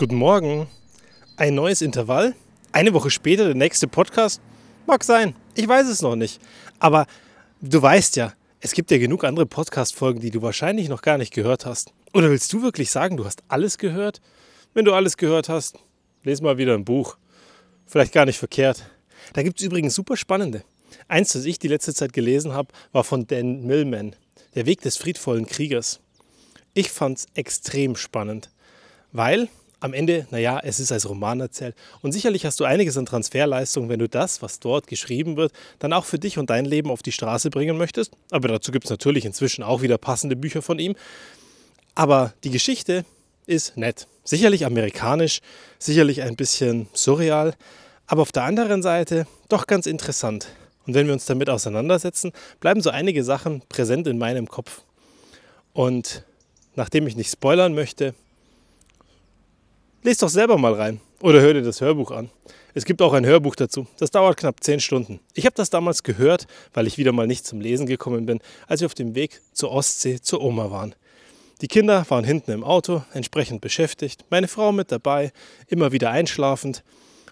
Guten Morgen. Ein neues Intervall? Eine Woche später der nächste Podcast? Mag sein. Ich weiß es noch nicht. Aber du weißt ja, es gibt ja genug andere Podcast-Folgen, die du wahrscheinlich noch gar nicht gehört hast. Oder willst du wirklich sagen, du hast alles gehört? Wenn du alles gehört hast, lese mal wieder ein Buch. Vielleicht gar nicht verkehrt. Da gibt es übrigens super spannende. Eins, das ich die letzte Zeit gelesen habe, war von Dan Millman, Der Weg des friedvollen Kriegers. Ich fand es extrem spannend, weil am Ende, naja, es ist als Roman erzählt. Und sicherlich hast du einiges an Transferleistung, wenn du das, was dort geschrieben wird, dann auch für dich und dein Leben auf die Straße bringen möchtest. Aber dazu gibt es natürlich inzwischen auch wieder passende Bücher von ihm. Aber die Geschichte ist nett. Sicherlich amerikanisch, sicherlich ein bisschen surreal, aber auf der anderen Seite doch ganz interessant. Und wenn wir uns damit auseinandersetzen, bleiben so einige Sachen präsent in meinem Kopf. Und nachdem ich nicht spoilern möchte, Lest doch selber mal rein oder hör dir das Hörbuch an. Es gibt auch ein Hörbuch dazu. Das dauert knapp 10 Stunden. Ich habe das damals gehört, weil ich wieder mal nicht zum Lesen gekommen bin, als wir auf dem Weg zur Ostsee zur Oma waren. Die Kinder waren hinten im Auto, entsprechend beschäftigt, meine Frau mit dabei, immer wieder einschlafend.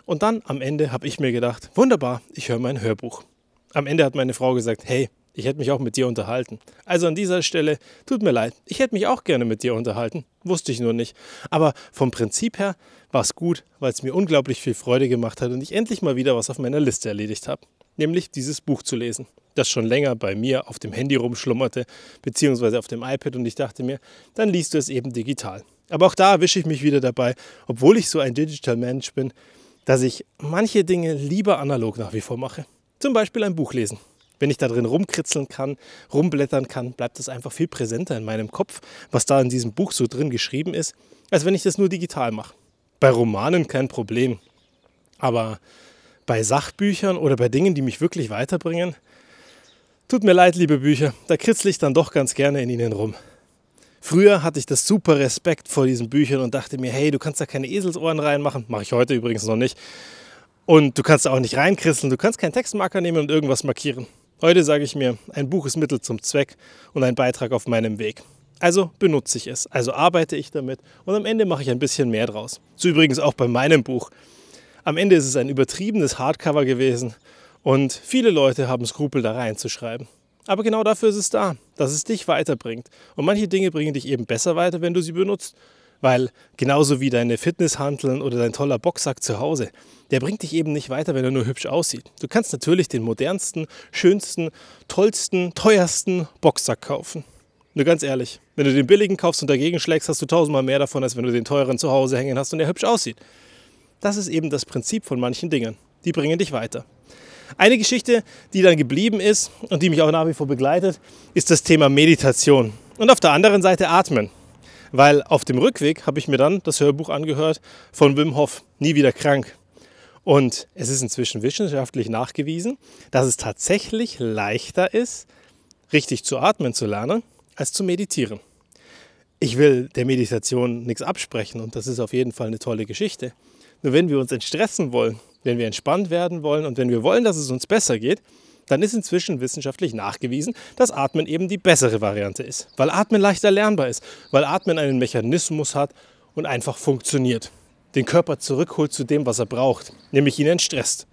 Und dann am Ende habe ich mir gedacht, wunderbar, ich höre mein Hörbuch. Am Ende hat meine Frau gesagt, hey, ich hätte mich auch mit dir unterhalten. Also an dieser Stelle, tut mir leid, ich hätte mich auch gerne mit dir unterhalten, wusste ich nur nicht. Aber vom Prinzip her war es gut, weil es mir unglaublich viel Freude gemacht hat und ich endlich mal wieder was auf meiner Liste erledigt habe. Nämlich dieses Buch zu lesen, das schon länger bei mir auf dem Handy rumschlummerte, beziehungsweise auf dem iPad und ich dachte mir, dann liest du es eben digital. Aber auch da erwische ich mich wieder dabei, obwohl ich so ein Digital Mensch bin, dass ich manche Dinge lieber analog nach wie vor mache. Zum Beispiel ein Buch lesen. Wenn ich da drin rumkritzeln kann, rumblättern kann, bleibt das einfach viel präsenter in meinem Kopf, was da in diesem Buch so drin geschrieben ist, als wenn ich das nur digital mache. Bei Romanen kein Problem. Aber bei Sachbüchern oder bei Dingen, die mich wirklich weiterbringen, tut mir leid, liebe Bücher, da kritzel ich dann doch ganz gerne in ihnen rum. Früher hatte ich das super Respekt vor diesen Büchern und dachte mir, hey, du kannst da keine Eselsohren reinmachen. Mache ich heute übrigens noch nicht. Und du kannst da auch nicht reinkrisseln. Du kannst keinen Textmarker nehmen und irgendwas markieren. Heute sage ich mir, ein Buch ist Mittel zum Zweck und ein Beitrag auf meinem Weg. Also benutze ich es, also arbeite ich damit und am Ende mache ich ein bisschen mehr draus. So übrigens auch bei meinem Buch. Am Ende ist es ein übertriebenes Hardcover gewesen und viele Leute haben Skrupel da reinzuschreiben. Aber genau dafür ist es da, dass es dich weiterbringt. Und manche Dinge bringen dich eben besser weiter, wenn du sie benutzt. Weil genauso wie deine Fitnesshanteln oder dein toller Boxsack zu Hause, der bringt dich eben nicht weiter, wenn er nur hübsch aussieht. Du kannst natürlich den modernsten, schönsten, tollsten, teuersten Boxsack kaufen. Nur ganz ehrlich, wenn du den billigen kaufst und dagegen schlägst, hast du tausendmal mehr davon, als wenn du den teuren zu Hause hängen hast und der hübsch aussieht. Das ist eben das Prinzip von manchen Dingen. Die bringen dich weiter. Eine Geschichte, die dann geblieben ist und die mich auch nach wie vor begleitet, ist das Thema Meditation. Und auf der anderen Seite Atmen. Weil auf dem Rückweg habe ich mir dann das Hörbuch angehört von Wim Hof, Nie wieder krank. Und es ist inzwischen wissenschaftlich nachgewiesen, dass es tatsächlich leichter ist, richtig zu atmen zu lernen, als zu meditieren. Ich will der Meditation nichts absprechen und das ist auf jeden Fall eine tolle Geschichte. Nur wenn wir uns entstressen wollen, wenn wir entspannt werden wollen und wenn wir wollen, dass es uns besser geht, dann ist inzwischen wissenschaftlich nachgewiesen, dass Atmen eben die bessere Variante ist. Weil Atmen leichter lernbar ist, weil Atmen einen Mechanismus hat und einfach funktioniert. Den Körper zurückholt zu dem, was er braucht, nämlich ihn entstresst.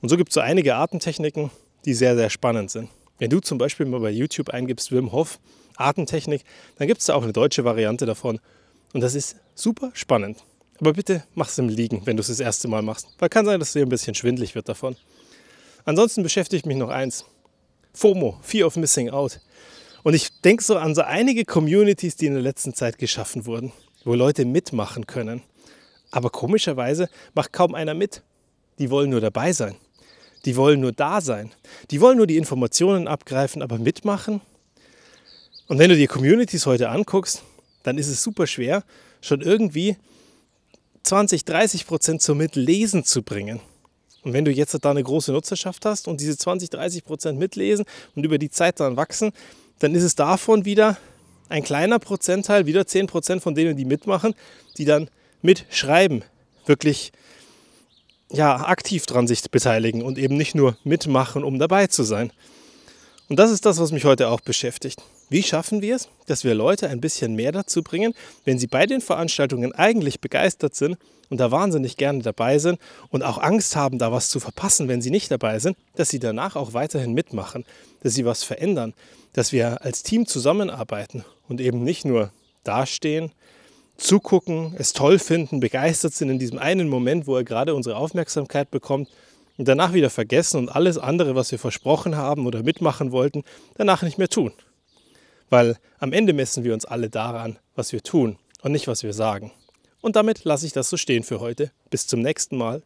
Und so gibt es so einige Atemtechniken, die sehr, sehr spannend sind. Wenn du zum Beispiel mal bei YouTube eingibst Wim Hof Atemtechnik, dann gibt es da auch eine deutsche Variante davon. Und das ist super spannend. Aber bitte mach es im Liegen, wenn du es das erste Mal machst. Weil kann sein, dass dir ein bisschen schwindlig wird davon. Ansonsten beschäftigt mich noch eins. FOMO, Fear of Missing Out. Und ich denke so an so einige Communities, die in der letzten Zeit geschaffen wurden, wo Leute mitmachen können. Aber komischerweise macht kaum einer mit. Die wollen nur dabei sein. Die wollen nur da sein. Die wollen nur die Informationen abgreifen, aber mitmachen. Und wenn du dir Communities heute anguckst, dann ist es super schwer, schon irgendwie 20, 30 Prozent zum Mitlesen zu bringen. Und wenn du jetzt da eine große Nutzerschaft hast und diese 20, 30 Prozent mitlesen und über die Zeit dann wachsen, dann ist es davon wieder ein kleiner Prozentteil, wieder 10 Prozent von denen, die mitmachen, die dann mitschreiben, wirklich ja, aktiv dran sich beteiligen und eben nicht nur mitmachen, um dabei zu sein. Und das ist das, was mich heute auch beschäftigt. Wie schaffen wir es, dass wir Leute ein bisschen mehr dazu bringen, wenn sie bei den Veranstaltungen eigentlich begeistert sind und da wahnsinnig gerne dabei sind und auch Angst haben, da was zu verpassen, wenn sie nicht dabei sind, dass sie danach auch weiterhin mitmachen, dass sie was verändern, dass wir als Team zusammenarbeiten und eben nicht nur dastehen, zugucken, es toll finden, begeistert sind in diesem einen Moment, wo er gerade unsere Aufmerksamkeit bekommt und danach wieder vergessen und alles andere, was wir versprochen haben oder mitmachen wollten, danach nicht mehr tun. Weil am Ende messen wir uns alle daran, was wir tun und nicht, was wir sagen. Und damit lasse ich das so stehen für heute. Bis zum nächsten Mal.